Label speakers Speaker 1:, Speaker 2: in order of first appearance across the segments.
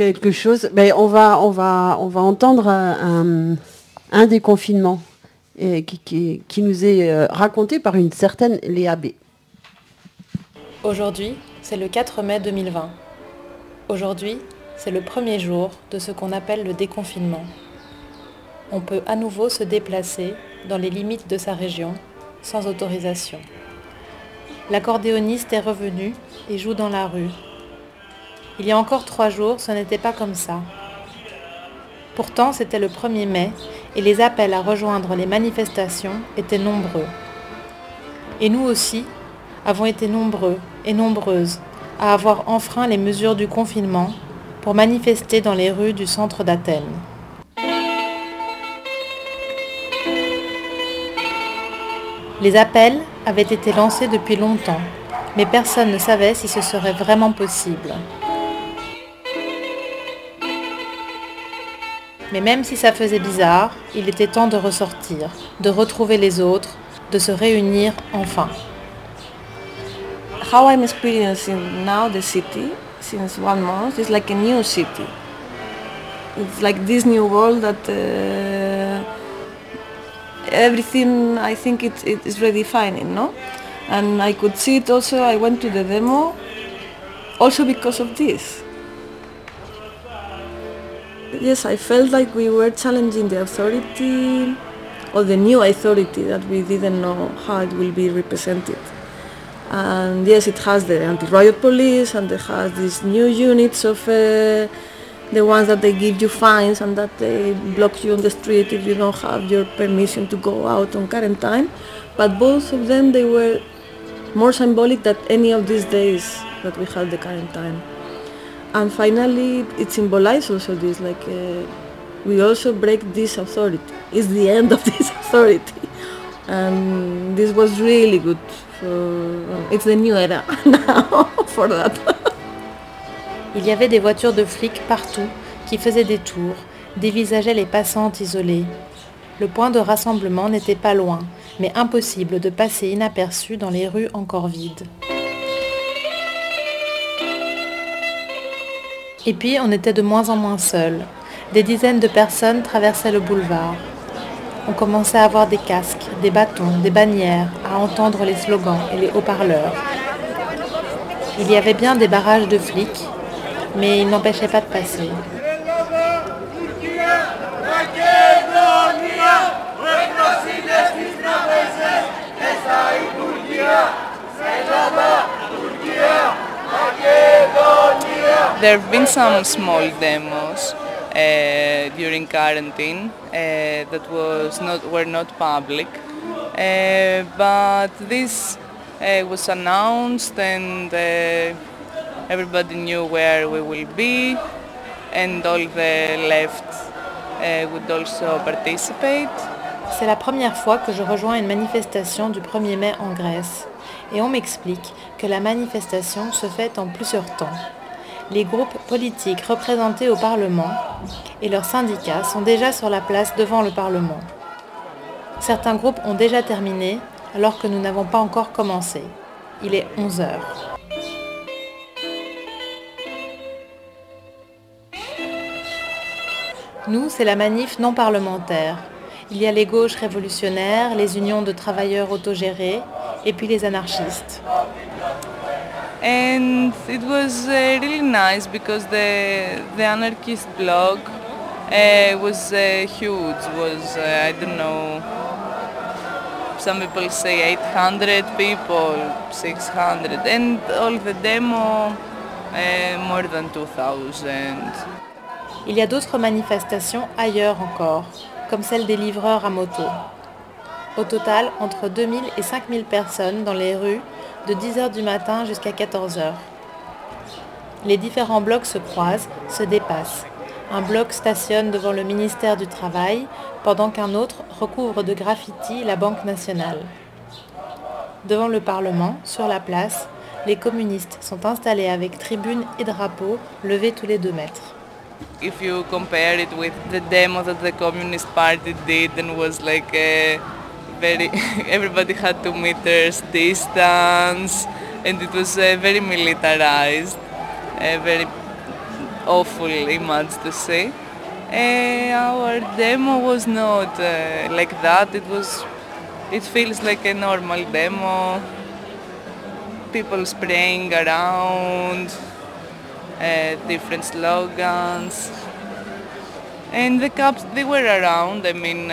Speaker 1: quelque chose. Ben, on, va, on, va, on va entendre un, un déconfinement qui, qui, qui, nous est raconté par une certaine Léa B.
Speaker 2: Aujourd'hui, c'est le 4 mai 2020. Aujourd'hui, c'est le premier jour de ce qu'on appelle le déconfinement. On peut à nouveau se déplacer dans les limites de sa région sans autorisation. L'accordéoniste est revenu et joue dans la rue. Il y a encore trois jours, ce n'était pas comme ça. Pourtant, c'était le 1er mai et les appels à rejoindre les manifestations étaient nombreux. Et nous aussi avons été nombreux et nombreuses à avoir enfreint les mesures du confinement pour manifester dans les rues du centre d'Athènes. Les appels avaient été lancés depuis longtemps, mais personne ne savait si ce serait vraiment possible. Mais même si ça faisait bizarre, il était temps de ressortir, de retrouver les autres, de se réunir enfin.
Speaker 3: How I'm experiencing now the city since one month is like a new city. It's like this new world that uh, everything I think it, it is redefining, no? And I could see it also, I went to the demo also because of this. Yes, I felt like we were challenging the authority or the new authority that we didn't know how it will be represented. And yes, it has the anti-riot police and it has these new units of uh, the ones that they give you fines and that they block you on the street if you don't have your permission to go out on quarantine. But both of them, they were more symbolic than any of these days that we had the quarantine. And finally, it symbolizes also this, like uh, we also break this authority. It's the end of this authority. And this was really good it's the new era now for that.
Speaker 2: Il y avait des voitures de flics partout qui faisaient des tours, dévisageaient les passantes isolées. Le point de rassemblement n'était pas loin, mais impossible de passer inaperçu dans les rues encore vides. Et puis on était de moins en moins seuls. Des dizaines de personnes traversaient le boulevard. On commençait à avoir des casques, des bâtons, des bannières, à entendre les slogans et les haut-parleurs. Il y avait bien des barrages de flics, mais ils n'empêchaient pas de passer.
Speaker 4: There have been some small demos uh, during quarantine uh, that was not were not public, uh, but this was announced and everybody knew where we will be, and all the left would also participate.
Speaker 2: C'est la première fois que je rejoins une manifestation du 1er mai en Grèce. Et on m'explique que la manifestation se fait en plusieurs temps les groupes politiques représentés au Parlement et leurs syndicats sont déjà sur la place devant le Parlement. Certains groupes ont déjà terminé alors que nous n'avons pas encore commencé. Il est 11 heures. Nous, c'est la manif non parlementaire. Il y a les gauches révolutionnaires, les unions de travailleurs autogérés et puis les anarchistes.
Speaker 4: And it was uh, really nice because the the anarchist blog uh, was uh, huge. Was uh, I don't know. Some people say 800 people, 600, and all the demo uh, more than 2,000.
Speaker 2: Il y a d'autres manifestations ailleurs encore, comme celle des livreurs à moto. Au total, entre 2000 et 5000 personnes dans les rues de 10h du matin jusqu'à 14h. Les différents blocs se croisent, se dépassent. Un bloc stationne devant le ministère du Travail, pendant qu'un autre recouvre de graffiti la Banque nationale. Devant le Parlement, sur la place, les communistes sont installés avec tribunes et drapeaux levés tous les deux mètres.
Speaker 4: Very everybody had two meters distance and it was uh, very militarized uh, very awful image to see. Uh, our demo was not uh, like that. It was, it feels like a normal demo. People spraying around, uh, different slogans. And the cops, they were around, I mean,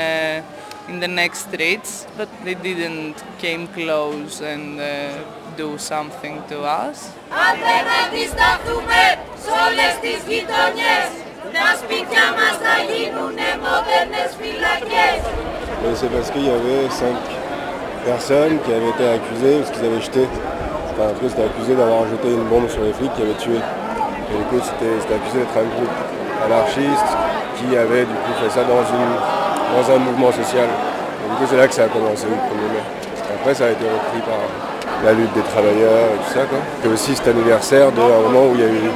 Speaker 4: in the next streets, but they didn't came close and uh, do something to us.
Speaker 5: c'est parce qu'il y avait cinq personnes qui avaient été accusées parce qu'ils avaient jeté, enfin en cas c'était accusé d'avoir jeté une bombe sur les flics qui avaient tué. Et du coup c'était accusé d'être un groupe anarchiste qui avait du coup fait ça dans, une, dans un mouvement social. Du coup c'est là que ça a commencé le premier mai. Après ça a été repris par la lutte des travailleurs et tout ça. Quoi. Et aussi cet anniversaire d'un moment où il y a eu,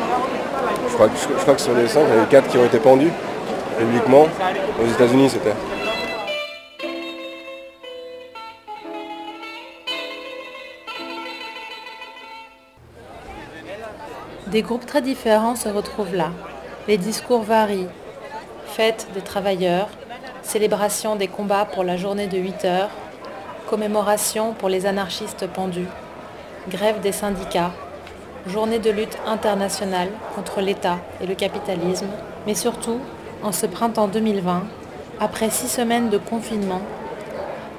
Speaker 5: je crois, que sur les cinq, il y avait quatre qui ont été pendus publiquement. Aux États-Unis c'était.
Speaker 2: Des groupes très différents se retrouvent là. Les discours varient. Fête des travailleurs, célébration des combats pour la journée de 8 heures, commémoration pour les anarchistes pendus, grève des syndicats, journée de lutte internationale contre l'État et le capitalisme, mais surtout, en ce printemps 2020, après six semaines de confinement,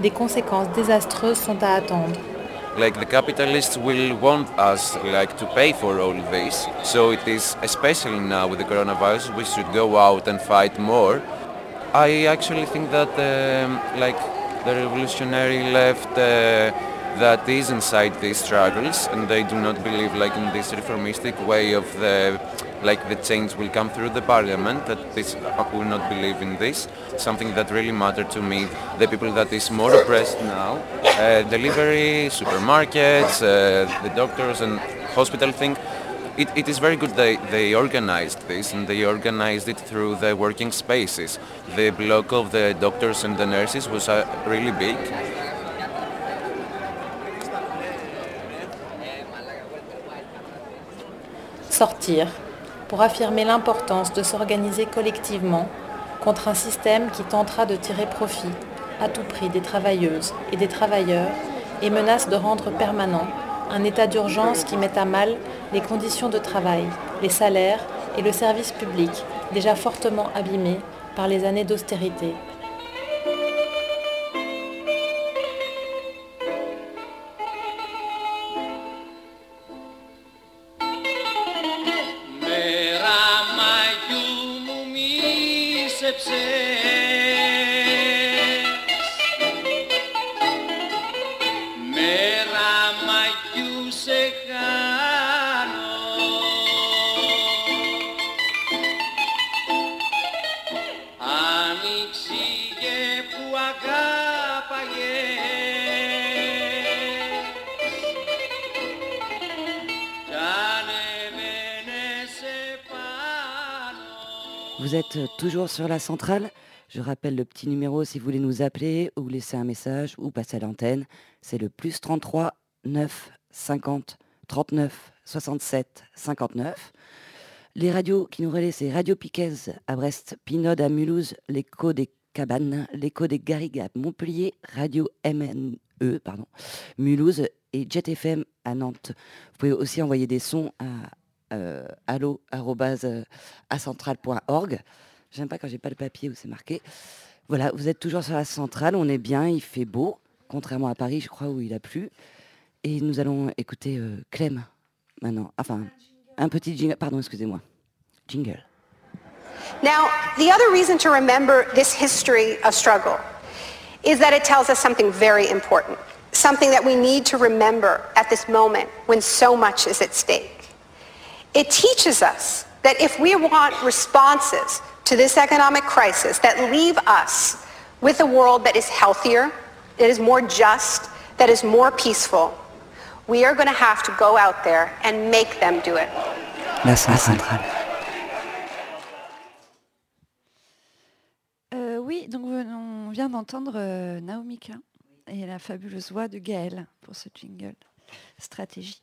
Speaker 2: des conséquences désastreuses sont à attendre.
Speaker 6: like the capitalists will want us like to pay for all this. So it is especially now with the coronavirus we should go out and fight more. I actually think that um, like the revolutionary left uh, that is inside these struggles and they do not believe like in this reformistic way of the like the change will come through the parliament that this I will not believe in this. Something that really mattered to me the people that is more oppressed now uh, delivery supermarkets uh, the doctors and hospital thing it, it is very good they, they organized this and they organized it through the working spaces. The block of the nurses was uh, really
Speaker 2: Sortir, pour affirmer l'importance de s'organiser collectivement contre un système qui tentera de tirer profit à tout prix des travailleuses et des travailleurs et menace de rendre permanent un état d'urgence qui met à mal les conditions de travail, les salaires et le service public déjà fortement abîmés par les années d'austérité.
Speaker 7: Sur la centrale. Je rappelle le petit numéro si vous voulez nous appeler ou laisser un message ou passer à l'antenne. C'est le plus 33 9 50 39 67 59. Les radios qui nous relaient, c'est Radio Piquez à Brest, Pinode à Mulhouse, l'écho des Cabanes, l'écho des Garrigues à Montpellier, Radio MNE, pardon, Mulhouse et Jet FM à Nantes. Vous pouvez aussi envoyer des sons à euh. J'aime pas quand j'ai pas le papier où c'est marqué. Voilà, vous êtes toujours sur la centrale, on est bien, il fait beau, contrairement à Paris, je crois, où il a plu. Et nous allons écouter euh, Clem maintenant. Enfin, un petit jingle. Pardon, excusez-moi. Jingle.
Speaker 8: Now, the other reason to remember this history of struggle is that it tells us something very important, something that we need to remember at this moment when so much is at stake. It teaches us that if we want responses to this economic crisis that leave us with a world that is healthier, that is more just, that is more peaceful, we are going to have to go out there and make them do it.
Speaker 7: La centrale.
Speaker 9: Euh, oui, donc on vient d'entendre euh, Naomi Klein et la fabuleuse voix de Gaëlle pour ce jingle stratégie.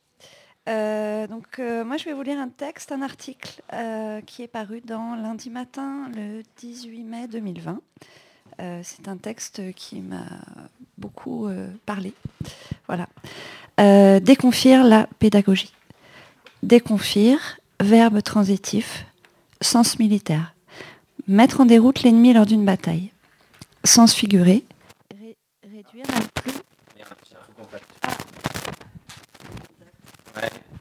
Speaker 9: Euh, donc euh, moi je vais vous lire un texte, un article euh, qui est paru dans lundi matin le 18 mai 2020. C'est un texte qui m'a beaucoup parlé. Voilà. déconfire la pédagogie. Déconfire, verbe transitif, sens militaire. Mettre en déroute l'ennemi lors d'une bataille. Sens figuré. réduire un plus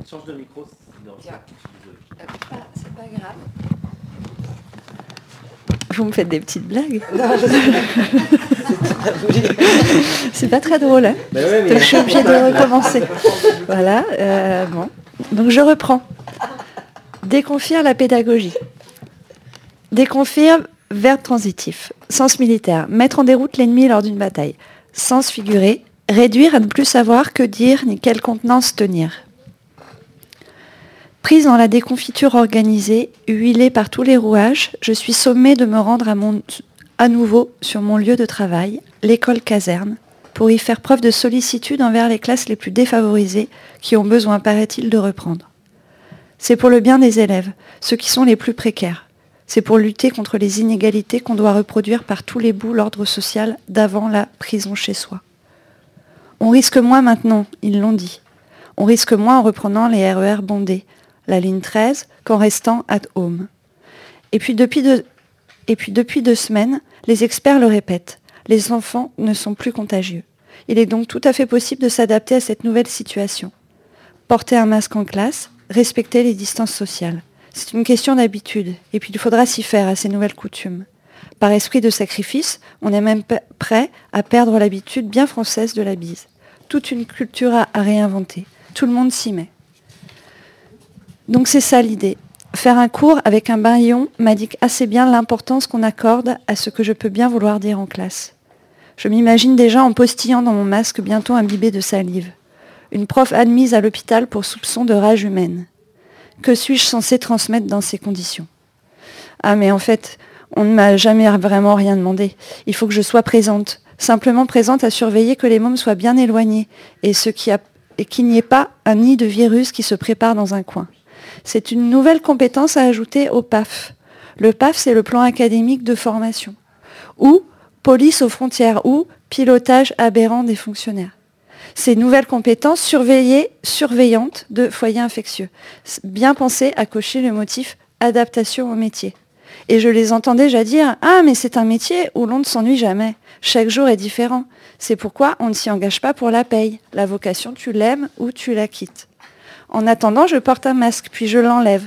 Speaker 10: Change de micro.
Speaker 9: C'est pas grave. Vous me faites des petites blagues. C'est pas très drôle. Hein
Speaker 10: bah ouais,
Speaker 9: Donc je suis obligée de recommencer. Voilà. euh, bon. Donc je reprends. Déconfire la pédagogie. Déconfire, verbe transitif. Sens militaire. Mettre en déroute l'ennemi lors d'une bataille. Sens figuré. Réduire à ne plus savoir que dire ni quelle contenance tenir. Prise dans la déconfiture organisée, huilée par tous les rouages, je suis sommée de me rendre à, nouveau sur mon lieu de travail, l'école caserne, pour y faire preuve de sollicitude envers les classes les plus défavorisées qui ont besoin, paraît-il, de reprendre. C'est pour le bien des élèves, ceux qui sont les plus précaires. C'est pour lutter contre les inégalités qu'on doit reproduire par tous les bouts l'ordre social d'avant la prison chez soi. On risque moins maintenant, ils l'ont dit. On risque moins en reprenant les RER bondés, la ligne 13, qu'en restant at home. Et puis, depuis deux, semaines, les experts le répètent, les enfants ne sont plus contagieux. Il est donc tout à fait possible de s'adapter à cette nouvelle situation. Porter un masque en classe, respecter les distances sociales. C'est une question d'habitude, et puis il faudra s'y faire à ces nouvelles coutumes. Par esprit de sacrifice, on est même prêt à perdre l'habitude bien française de la bise. Toute une culture à réinventer. Tout le monde s'y met. Donc c'est ça l'idée. Faire un cours avec un baillon m'indique assez bien l'importance qu'on accorde à ce que je peux bien vouloir dire en classe. Je m'imagine déjà en postillant dans mon masque bientôt imbibé de salive. Une prof admise à l'hôpital pour soupçon de rage humaine. Que suis-je censé transmettre dans ces conditions? Ah mais en fait, on ne m'a jamais vraiment rien demandé. Il faut que je sois présente. Simplement présente à surveiller que les mômes soient bien éloignés et, qu'il n'y ait pas un nid de virus qui se prépare dans un coin. C'est une nouvelle compétence à ajouter au PAF. Le PAF, c'est le plan académique de formation. Ou police aux frontières ou pilotage aberrant des fonctionnaires. Ces nouvelles compétences surveillées, surveillantes de foyers infectieux. Bien penser à cocher le motif adaptation au métier. Et je les entends déjà dire Ah, mais c'est un métier où l'on ne s'ennuie jamais. Chaque jour est différent. C'est pourquoi on ne s'y engage pas pour la paye. La vocation, tu l'aimes ou tu la quittes. En attendant, je porte un masque, puis je l'enlève.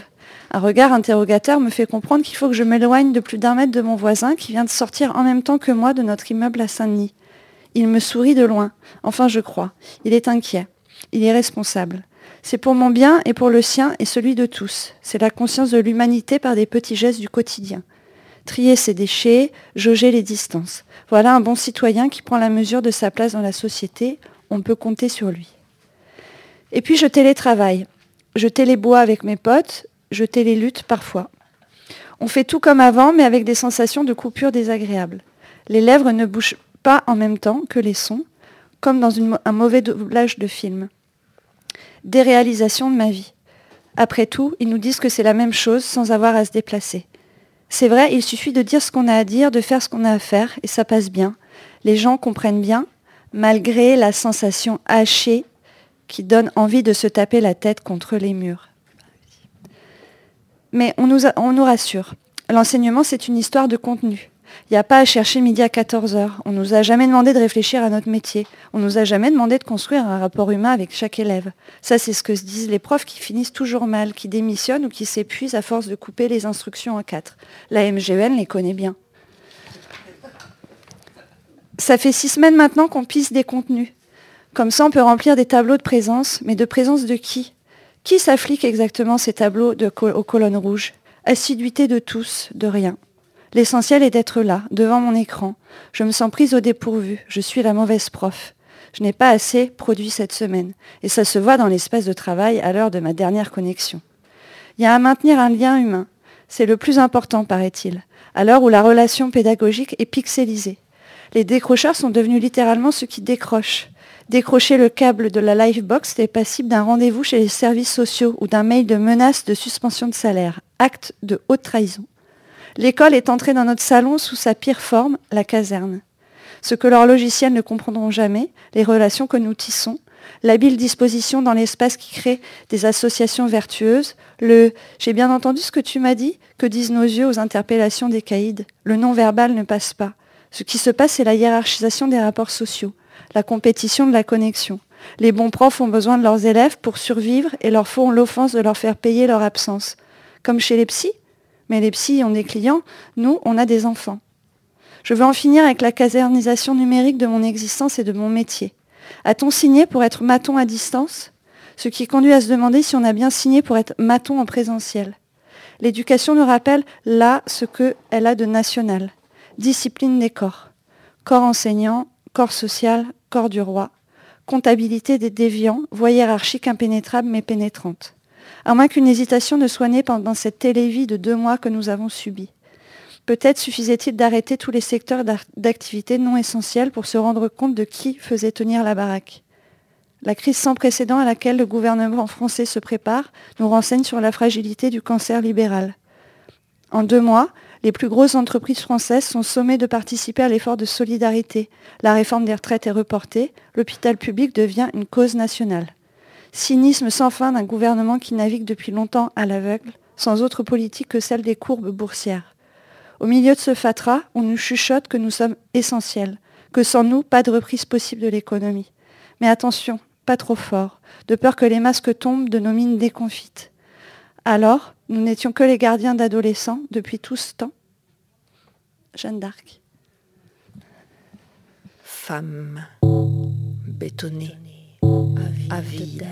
Speaker 9: Un regard interrogateur me fait comprendre qu'il faut que je m'éloigne de plus d'un mètre de mon voisin qui vient de sortir en même temps que moi de notre immeuble à Saint-Denis. Il me sourit de loin. Enfin, je crois. Il est inquiet. Il est responsable. C'est pour mon bien et pour le sien et celui de tous. C'est la conscience de l'humanité par des petits gestes du quotidien. Trier ses déchets, jauger les distances. Voilà un bon citoyen qui prend la mesure de sa place dans la société. On peut compter sur lui. Et puis je télétravaille. Je télébois avec mes potes, je télélutte parfois. On fait tout comme avant, mais avec des sensations de coupure désagréables. Les lèvres ne bougent pas en même temps que les sons, comme dans un mauvais doublage de film. Déréalisation de ma vie. Après tout, ils nous disent que c'est la même chose sans avoir à se déplacer. C'est vrai, il suffit de dire ce qu'on a à dire, de faire ce qu'on a à faire, et ça passe bien. Les gens comprennent bien, malgré la sensation hachée qui donne envie de se taper la tête contre les murs. Mais on nous, rassure. L'enseignement, c'est une histoire de contenu. Il n'y a pas à chercher midi à 14h. On nous a jamais demandé de réfléchir à notre métier. On nous a jamais demandé de construire un rapport humain avec chaque élève. Ça, c'est ce que se disent les profs qui finissent toujours mal, qui démissionnent ou qui s'épuisent à force de couper les instructions en quatre. La MGN les connaît bien. Ça fait six semaines maintenant qu'on pisse des contenus. Comme ça, on peut remplir des tableaux de présence, mais de présence de qui? Qui s'applique exactement ces tableaux aux colonnes rouges? Assiduité de tous, de rien. L'essentiel est d'être là, devant mon écran. Je me sens prise au dépourvu. Je suis la mauvaise prof. Je n'ai pas assez produit cette semaine. Et ça se voit dans l'espace de travail à l'heure de ma dernière connexion. Il y a à maintenir un lien humain. C'est le plus important, paraît-il, à l'heure où la relation pédagogique est pixelisée. Les décrocheurs sont devenus littéralement ceux qui décrochent. Décrocher le câble de la Livebox est passible d'un rendez-vous chez les services sociaux ou d'un mail de menace de suspension de salaire, acte de haute trahison. L'école est entrée dans notre salon sous sa pire forme, la caserne. Ce que leurs logiciels ne comprendront jamais, les relations que nous tissons, l'habile disposition dans l'espace qui crée des associations vertueuses, le j'ai bien entendu ce que tu m'as dit, que disent nos yeux aux interpellations des caïds, le non-verbal ne passe pas. Ce qui se passe, c'est la hiérarchisation des rapports sociaux la compétition de la connexion. Les bons profs ont besoin de leurs élèves pour survivre et leur font l'offense de leur faire payer leur absence. Comme chez les psys. Mais les psys ont des clients, nous, on a des enfants. Je veux en finir avec la casernisation numérique de mon existence et de mon métier. A-t-on signé pour être maton à distance? Ce qui conduit à se demander si on a bien signé pour être maton en présentiel. L'éducation nous rappelle là ce qu'elle a de national. Discipline des corps. Corps enseignant, corps social, corps du roi, comptabilité des déviants, voie hiérarchique impénétrable mais pénétrante. À moins qu'une hésitation ne soit pendant cette télévie de deux mois que nous avons subie. Peut-être suffisait-il d'arrêter tous les secteurs d'activité non essentiels pour se rendre compte de qui faisait tenir la baraque. La crise sans précédent à laquelle le gouvernement français se prépare nous renseigne sur la fragilité du cancer libéral. En deux mois, les plus grosses entreprises françaises sont sommées de participer à l'effort de solidarité. La réforme des retraites est reportée. L'hôpital public devient une cause nationale. Cynisme sans fin d'un gouvernement qui navigue depuis longtemps à l'aveugle, sans autre politique que celle des courbes boursières. Au milieu de ce fatras, on nous chuchote que nous sommes essentiels, que sans nous, pas de reprise possible de l'économie. Mais attention, pas trop fort, de peur que les masques tombent de nos mines déconfites. Alors, nous n'étions que les gardiens d'adolescents depuis tout ce temps. Jeanne d'Arc.
Speaker 10: Femme bétonnée, avide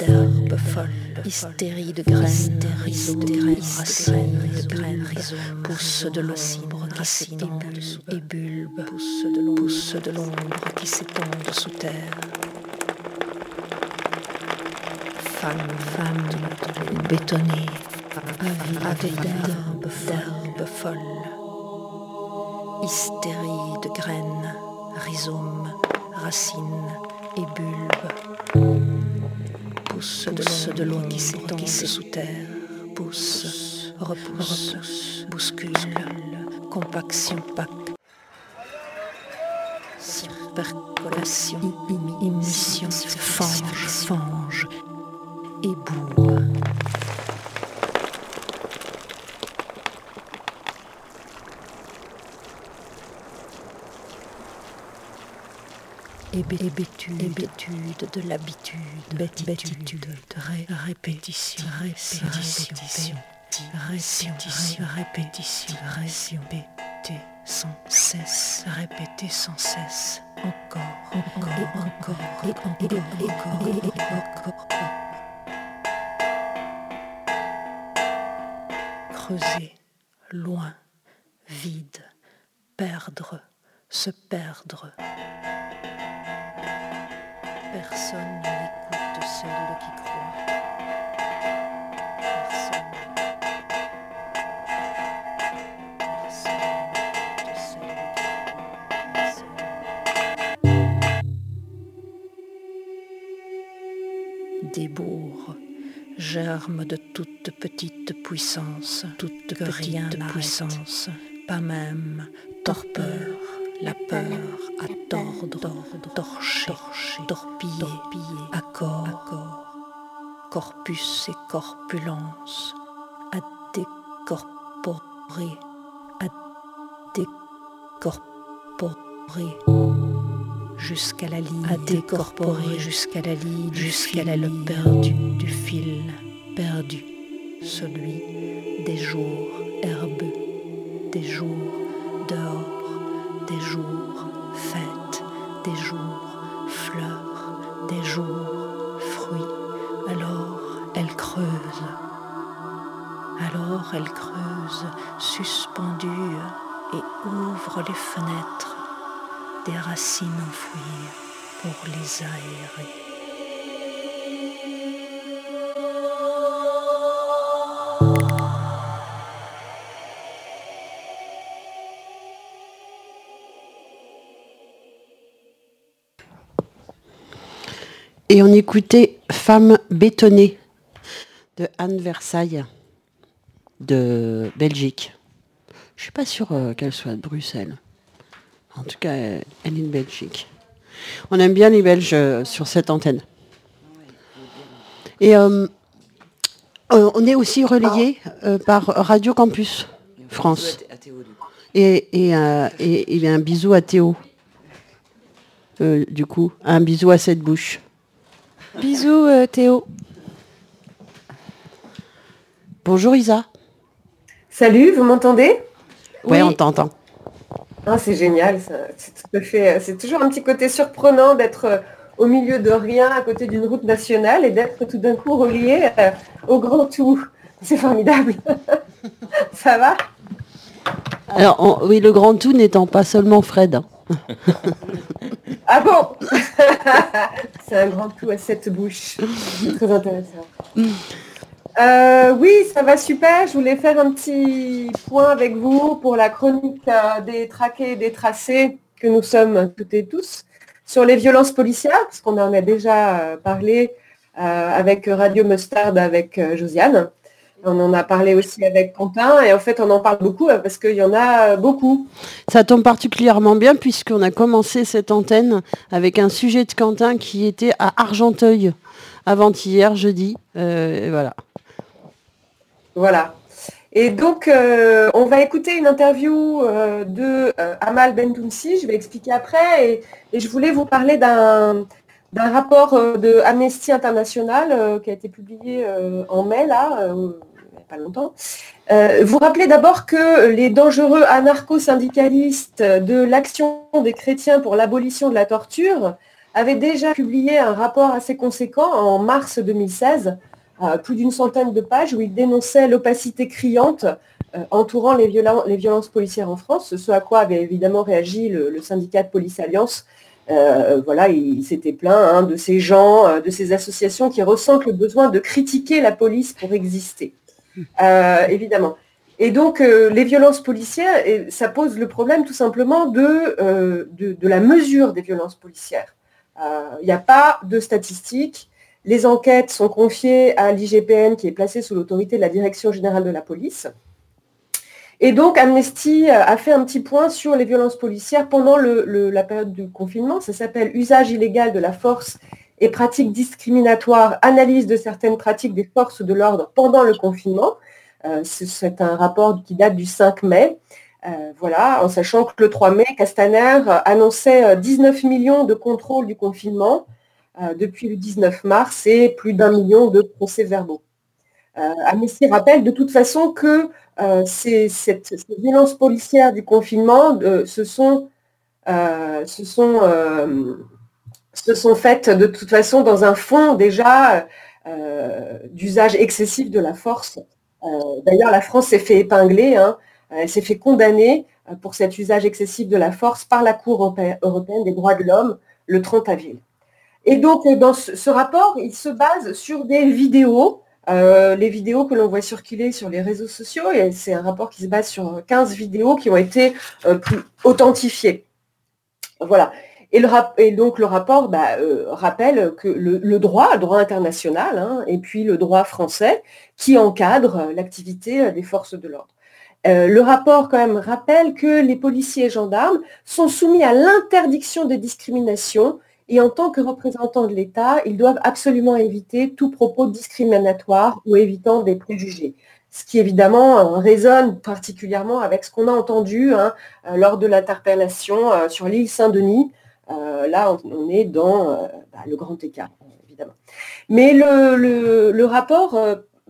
Speaker 10: d'herbes folles, hystérie de graines, de graines, racines de graines, pousse de l'ombre qui s'étend et bulbe, pousse de l'ombre qui s'étendent sous terre. Femme, femme bétonnée, avide d'herbes folles, hystérie de graines, rhizomes, racines et bulbes. Pousse de, de l'eau qui s'étend sous terre, pousse, repousse, bouscule, compaction, pack, percolation, émission, fange, fange, éboule. Hébétude, hébétude. De l'habitude, bêtitude, ré, répétition, répétition, répétition, répétition, répéter sans cesse, répéter sans cesse, encore, encore, encore, et encore, et encore, et encore. Creuser, loin, vide, perdre, se perdre. Personne n'écoute celui qui croit. Des bourgs, germes de toute petite puissance, toute que rien de puissance, pas même torpeur la peur à tordre, torcher, torpiller, accord, corpus et corpulence, à décorporer, à décorporer, jusqu'à la ligne, à décorporer jusqu'à la ligne, jusqu'à la perdu du fil, perdu, celui des jours herbeux, des jours dehors des jours fêtes, des jours fleurs, des jours fruits. Alors elle creuse, alors elle creuse, suspendue, et ouvre les fenêtres des racines enfouies pour les aérer.
Speaker 1: Et on écoutait Femme bétonnée de Anne Versailles de Belgique. Je suis pas sûre euh, qu'elle soit de Bruxelles. En tout cas, elle est de Belgique. On aime bien les Belges euh, sur cette antenne. Et euh, on est aussi relayé par Radio Campus France. Et, et, a un bisou à Théo. du coup, un bisou à cette bouche.
Speaker 9: Bisous Théo.
Speaker 1: Bonjour Isa.
Speaker 11: Salut, vous m'entendez?
Speaker 1: Oui, on t'entend.
Speaker 11: Ah, c'est génial, c'est toujours un petit côté surprenant d'être euh, au milieu de rien à côté d'une route nationale et d'être tout d'un coup relié euh, au grand tout. C'est formidable. Ça va?
Speaker 1: Alors, oui, le grand tout n'étant pas seulement Fred. Hein.
Speaker 11: ah bon C'est un grand tout à cette bouche. Très intéressant. Euh, oui, ça va super. Je voulais faire un petit point avec vous pour la chronique euh, des traqués et des tracés que nous sommes toutes et tous sur les violences policières, parce qu'on en a déjà euh, parlé avec Radio Mustard, avec Josiane. On en a parlé aussi avec Quentin et en fait on en parle beaucoup parce qu'il y en a beaucoup.
Speaker 1: Ça tombe particulièrement bien puisqu'on a commencé cette antenne avec un sujet de Quentin qui était à Argenteuil avant-hier, jeudi. voilà.
Speaker 11: Voilà. Et donc, euh, on va écouter une interview euh, de euh, Amal Bentounsi, je vais expliquer après, et, je voulais vous parler d'un rapport de Amnesty International qui a été publié en mai, là, pas longtemps. vous rappelez d'abord que les dangereux anarcho-syndicalistes de l'Action des chrétiens pour l'abolition de la torture avaient déjà publié un rapport assez conséquent en mars 2016 plus d'une centaine de pages où il dénonçait l'opacité criante euh, entourant les, violences policières en France, ce à quoi avait évidemment réagi le, syndicat de Police Alliance. Euh, voilà, il, s'était plaint hein, de ces gens, euh, de ces associations qui ressentent le besoin de critiquer la police pour exister. Évidemment. Et donc, les violences policières, ça pose le problème tout simplement de, de la mesure des violences policières. Il n'y a pas de statistiques, les enquêtes sont confiées à l'IGPN qui est placée sous l'autorité de la Direction générale de la police. Et donc Amnesty a fait un petit point sur les violences policières pendant la période du confinement. Ça s'appelle Usage illégal de la force et pratiques discriminatoires, analyse de certaines pratiques des forces de l'ordre pendant le confinement. Euh, c'est un rapport qui date du 5 mai. Euh, voilà, en sachant que le 3 mai, Castaner annonçait 19 euh, millions de contrôles du confinement, depuis le 19 mars et plus d'un million de procès-verbaux. Amnesty rappelle de toute façon que ces, cette, violences policières du confinement sont, se sont, se sont faites de toute façon dans un fond déjà d'usage excessif de la force. D'ailleurs, la France s'est fait épingler, hein. elle s'est fait condamner pour cet usage excessif de la force par la Cour européenne des droits de l'homme le 30 avril. Et donc, euh, dans ce, rapport, il se base sur des vidéos, euh, les vidéos que l'on voit circuler sur les réseaux sociaux. Et c'est un rapport qui se base sur 15 vidéos qui ont été euh, authentifiées. Voilà. Et, donc le rapport bah, rappelle que le, droit, le droit international, hein, et puis le droit français, qui encadre l'activité des forces de l'ordre. le rapport quand même rappelle que les policiers et gendarmes sont soumis à l'interdiction des discriminations et en tant que représentants de l'État, ils doivent absolument éviter tout propos discriminatoire ou évitant des préjugés. Ce qui évidemment euh, résonne particulièrement avec ce qu'on a entendu hein, euh, lors de l'interpellation euh, sur l'île Saint-Denis. Là, on, est dans bah, le grand écart, évidemment. Mais le, rapport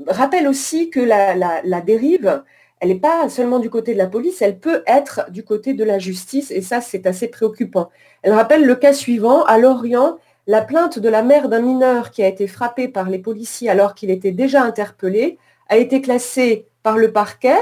Speaker 11: rappelle aussi que la dérive, elle n'est pas seulement du côté de la police, elle peut être du côté de la justice, et ça, c'est assez préoccupant. Elle rappelle le cas suivant, à Lorient, la plainte de la mère d'un mineur qui a été frappé par les policiers alors qu'il était déjà interpellé a été classée par le parquet,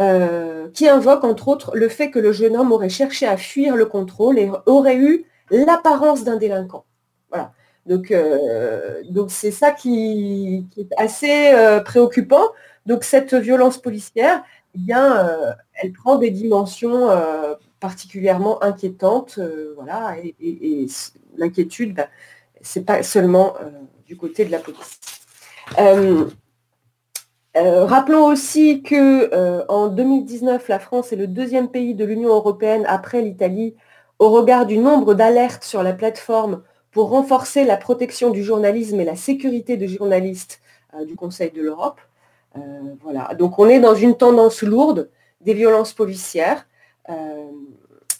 Speaker 11: euh, qui invoque entre autres le fait que le jeune homme aurait cherché à fuir le contrôle et aurait eu l'apparence d'un délinquant. Voilà. Donc, euh, donc c'est ça qui, est assez euh, préoccupant. Donc cette violence policière, eh bien, elle prend des dimensions particulièrement inquiétantes. voilà, et, l'inquiétude, bah, c'est pas seulement du côté de la police. Rappelons aussi que en 2019, la France est le deuxième pays de l'Union européenne après l'Italie au regard du nombre d'alertes sur la plateforme pour renforcer la protection du journalisme et la sécurité des journalistes du Conseil de l'Europe. voilà. Donc on est dans une tendance lourde des violences policières.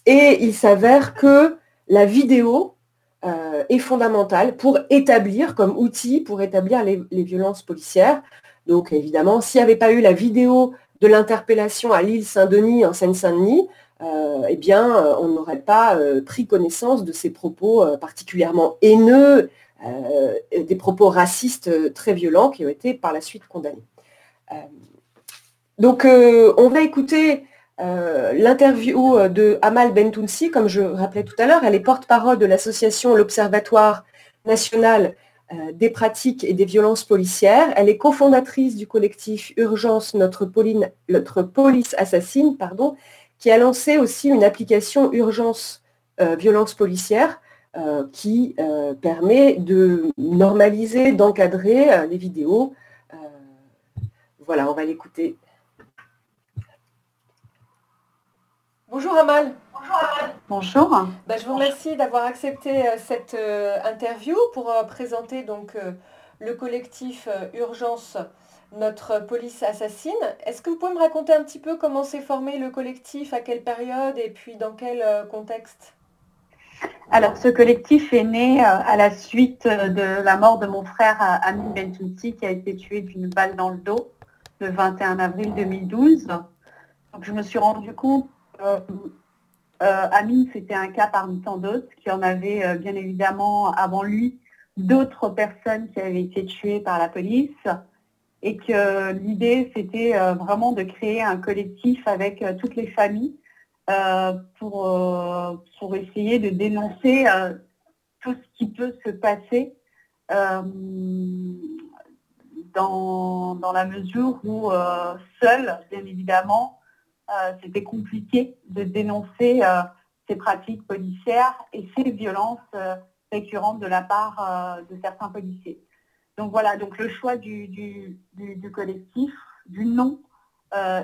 Speaker 11: et il s'avère que la vidéo euh, est fondamentale pour établir, comme outil pour établir les, violences policières. Donc évidemment, s'il n'y avait pas eu la vidéo de l'interpellation à l'île Saint-Denis, en Seine-Saint-Denis, euh, eh bien, euh, on n'aurait pas pris connaissance de ces propos particulièrement haineux, des propos racistes très violents qui ont été par la suite condamnés. donc, on va écouter euh, l'interview euh, de Amal Bentounsi, comme je rappelais tout à l'heure, elle est porte-parole de l'association L'Observatoire national euh, des pratiques et des violences policières. Elle est cofondatrice du collectif Urgence Notre, Police Assassine, pardon, qui a lancé aussi une application Urgence Violence Policière qui permet de normaliser, d'encadrer les vidéos. voilà, on va l'écouter Bonjour Amal.
Speaker 12: Bonjour.
Speaker 11: Bah, je vous remercie d'avoir accepté euh, cette euh, interview pour euh, présenter donc le collectif Urgence notre police assassine. Est-ce que vous pouvez me raconter un petit peu comment s'est formé le collectif, à quelle période et puis dans quel contexte?
Speaker 12: Alors ce collectif est né à la suite de la mort de mon frère Amin Bentounsi qui a été tué d'une balle dans le dos le 21 avril 2012. Donc je me suis rendu compte euh, euh, Amine, c'était un cas parmi tant d'autres, qui en avait euh, bien évidemment avant lui d'autres personnes qui avaient été tuées par la police et que l'idée c'était vraiment de créer un collectif avec toutes les familles pour, pour essayer de dénoncer tout ce qui peut se passer dans, dans, la mesure où seul, bien évidemment, c'était compliqué de dénoncer euh, ces pratiques policières et ces violences euh, récurrentes de la part de certains policiers. Donc voilà, donc le choix du, collectif, du nom,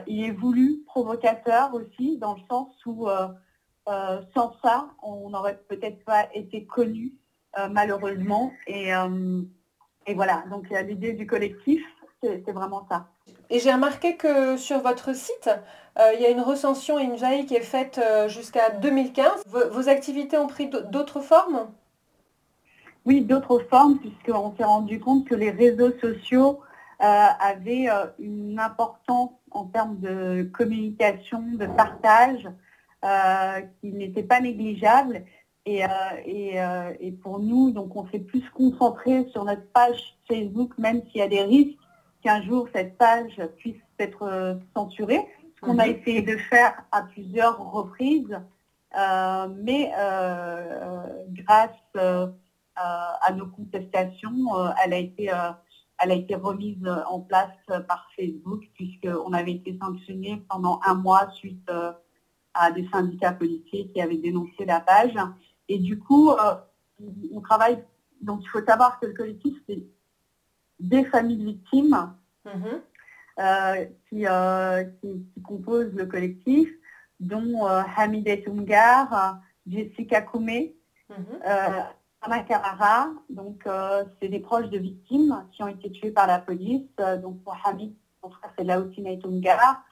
Speaker 12: il est voulu provocateur aussi, dans le sens où sans ça, on n'aurait peut-être pas été connu, malheureusement. Et, et voilà, donc l'idée du collectif, c'est vraiment ça.
Speaker 11: Et j'ai remarqué que sur votre site, euh, il y a une recension et veille qui est faite euh, jusqu'à 2015. Vos, activités ont pris d'autres formes?
Speaker 12: Oui, d'autres formes, puisqu'on s'est rendu compte que les réseaux sociaux euh, avaient une importance en termes de communication, de partage, qui n'était pas négligeable. Et, et, pour nous, donc on s'est plus concentré sur notre page Facebook, même s'il y a des risques qu'un jour cette page puisse être censurée qu'on a mhm. essayé de faire à plusieurs reprises, euh, mais euh, grâce euh, à nos contestations, elle, a été, elle a été remise en place par Facebook, puisqu'on avait été sanctionné pendant un mois suite à des syndicats policiers qui avaient dénoncé la page. Et du coup, on travaille, donc il faut savoir que le collectif, c'est des familles victimes. Mhm. Euh, euh, qui, qui, composent le collectif, dont euh, Hamideh Tungar, Jessica Koumé, mm Anna Carrara. Donc, c'est des proches de victimes qui ont été tués par la police. donc, pour Hamid, son frère, c'est Laotina Tungar.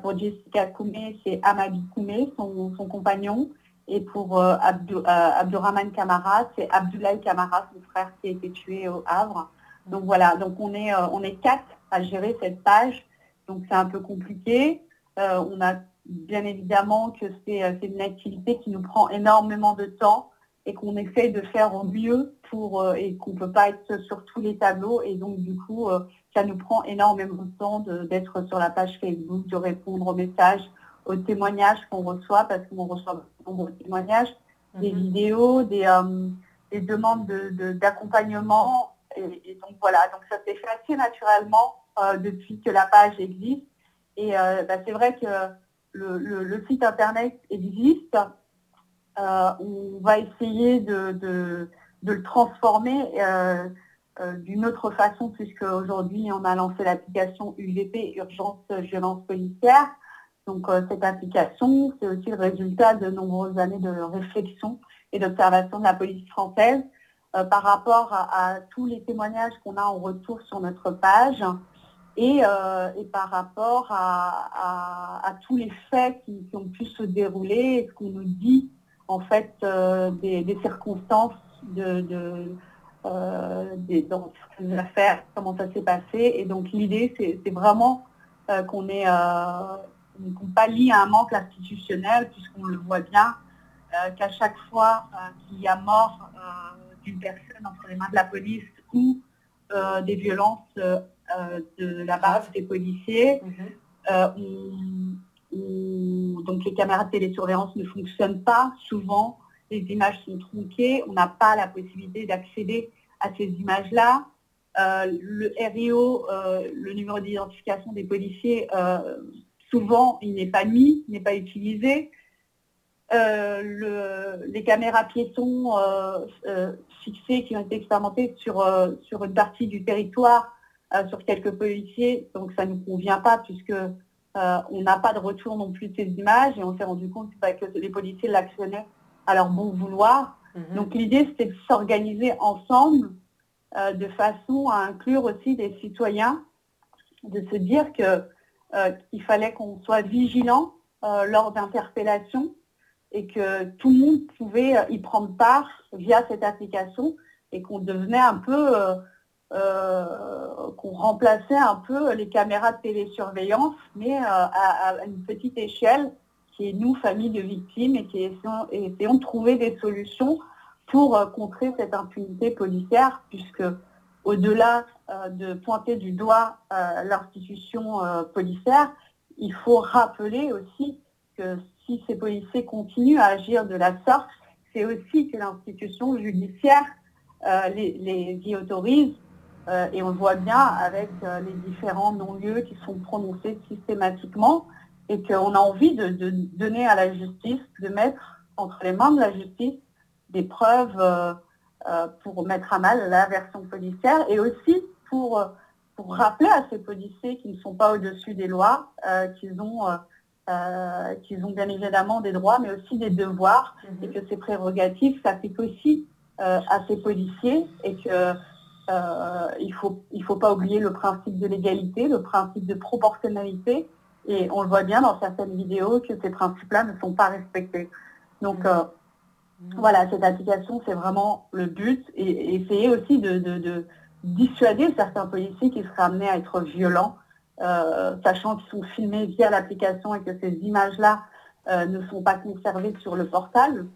Speaker 12: pour Jessica Koumé, c'est Amadi Koumé, son, compagnon. Et pour Abdurrahman Kamara, c'est Abdoulaye Kamara, son frère qui a été tué au Havre. Donc voilà, donc on est, on est quatre à gérer cette page. Donc c'est un peu compliqué. Euh, on a bien évidemment que euh, c'est une activité qui nous prend énormément de temps et qu'on essaie de faire au mieux pour euh, et qu'on ne peut pas être sur tous les tableaux. Et donc du coup, ça nous prend énormément de temps d'être sur la page Facebook, de répondre aux messages, aux témoignages qu'on reçoit, parce qu'on reçoit de nombreux témoignages, des mhm. vidéos, des, demandes d'accompagnement. Et, donc voilà, donc ça s'est fait assez naturellement euh, depuis que la page existe. Et euh, bah, c'est vrai que le, site internet existe. Euh, on va essayer de, de le transformer d'une autre façon, puisque aujourd'hui on a lancé l'application UVP, Urgence Violence Policière. Donc cette application, c'est aussi le résultat de nombreuses années de réflexion et d'observation de la police française par rapport à, tous les témoignages qu'on a en retour sur notre page et, par rapport à, tous les faits qui, ont pu se dérouler et ce qu'on nous dit en fait des, circonstances de euh, des, dans certaines affaires, comment ça s'est passé. Et donc l'idée, c'est vraiment euh, qu'on est euh, qu'on pallie à un manque institutionnel, puisqu'on le voit bien, qu'à chaque fois qu'il y a mort d'une personne entre les mains de la police ou des violences de la base des policiers, mhm. donc les caméras de télésurveillance ne fonctionnent pas souvent les images sont tronquées, on n'a pas la possibilité d'accéder à ces images-là. Euh, le RIO, euh, le numéro d'identification des policiers, euh, souvent il n'est pas mis, n'est pas utilisé. les caméras piétons fixées qui ont été expérimentées sur, sur une partie du territoire, sur quelques policiers, donc ça ne nous convient pas puisque on n'a pas de retour non plus de ces images et on s'est rendu compte que les policiers l'actionnaient à leur bon vouloir. Mhm. Donc l'idée, c'était de s'organiser ensemble euh, de façon à inclure aussi des citoyens, de se dire euh, qu'il fallait qu'on soit vigilant euh, lors d'interpellations et que tout le monde pouvait y prendre part via cette application et qu'on devenait un peu, qu'on remplaçait un peu les caméras de télésurveillance, mais à, une petite échelle qui est nous, famille de victimes, et qui essayons, de trouver des solutions pour euh, contrer cette impunité policière, puisque au-delà euh, de pointer du doigt euh, l'institution policière, il faut rappeler aussi que si ces policiers continuent à agir de la sorte, c'est aussi que l'institution judiciaire les, y autorise, et on le voit bien avec les différents non-lieux qui sont prononcés systématiquement et qu'on a envie de, donner à la justice, de mettre entre les mains de la justice des preuves euh, euh, pour mettre à mal la version policière et aussi pour, euh, pour rappeler à ces policiers qui ne sont pas au-dessus des lois, qu'ils ont, qu'ils ont bien évidemment des droits, mais aussi des devoirs, mhm. et que ces prérogatives s'appliquent aussi à ces policiers et que il ne faut, il faut pas oublier le principe de l'égalité, le principe de proportionnalité, et on le voit bien dans certaines vidéos que ces principes-là ne sont pas respectés. Donc euh, voilà, cette application, c'est vraiment le but. Et, essayer aussi de, dissuader certains policiers qui seraient amenés à être violents, euh, sachant qu'ils sont filmés via l'application et que ces images-là euh, ne sont pas conservées sur le portable.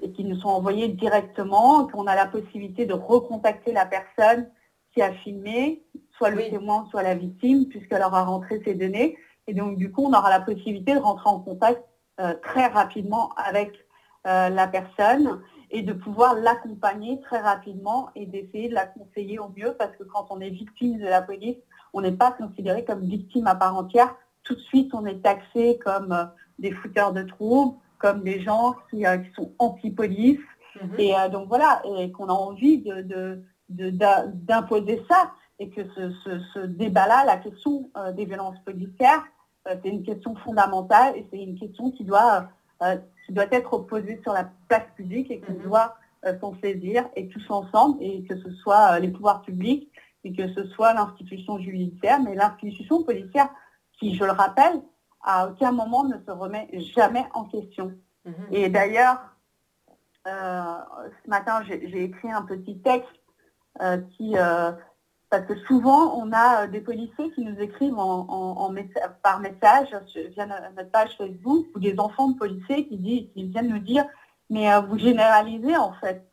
Speaker 12: et qui nous sont envoyées directement, qu'on a la possibilité de recontacter la personne qui a filmé, soit le témoin, soit la victime, puisqu'elle aura rentré ses données. Et donc, du coup, on aura la possibilité de rentrer en contact euh, très rapidement avec euh, la personne et de pouvoir l'accompagner très rapidement et d'essayer de la conseiller au mieux, parce que quand on est victime de la police, on n'est pas considéré comme victime à part entière. Tout de suite, on est taxé comme euh, des fouteurs de troubles, comme des gens qui, sont anti-police. Mm-hmm. Et donc voilà, et qu'on a envie d'imposer ça et que ce, débat-là, la question euh, des violences policières, euh, c'est une question fondamentale et c'est une question qui doit, euh, qui doit être posée sur la place publique et qu'on mhm. doit s'en saisir et tous ensemble, et que ce soit les pouvoirs publics et que ce soit l'institution judiciaire, mais l'institution policière qui, je le rappelle, à aucun moment ne se remet jamais en question. Mhm. Et d'ailleurs, ce matin, j'ai écrit un petit texte qui, parce que souvent, on a euh, des policiers qui nous écrivent en, par message via notre page Facebook ou des enfants de policiers qui, qui viennent nous dire mais euh, vous généralisez en fait.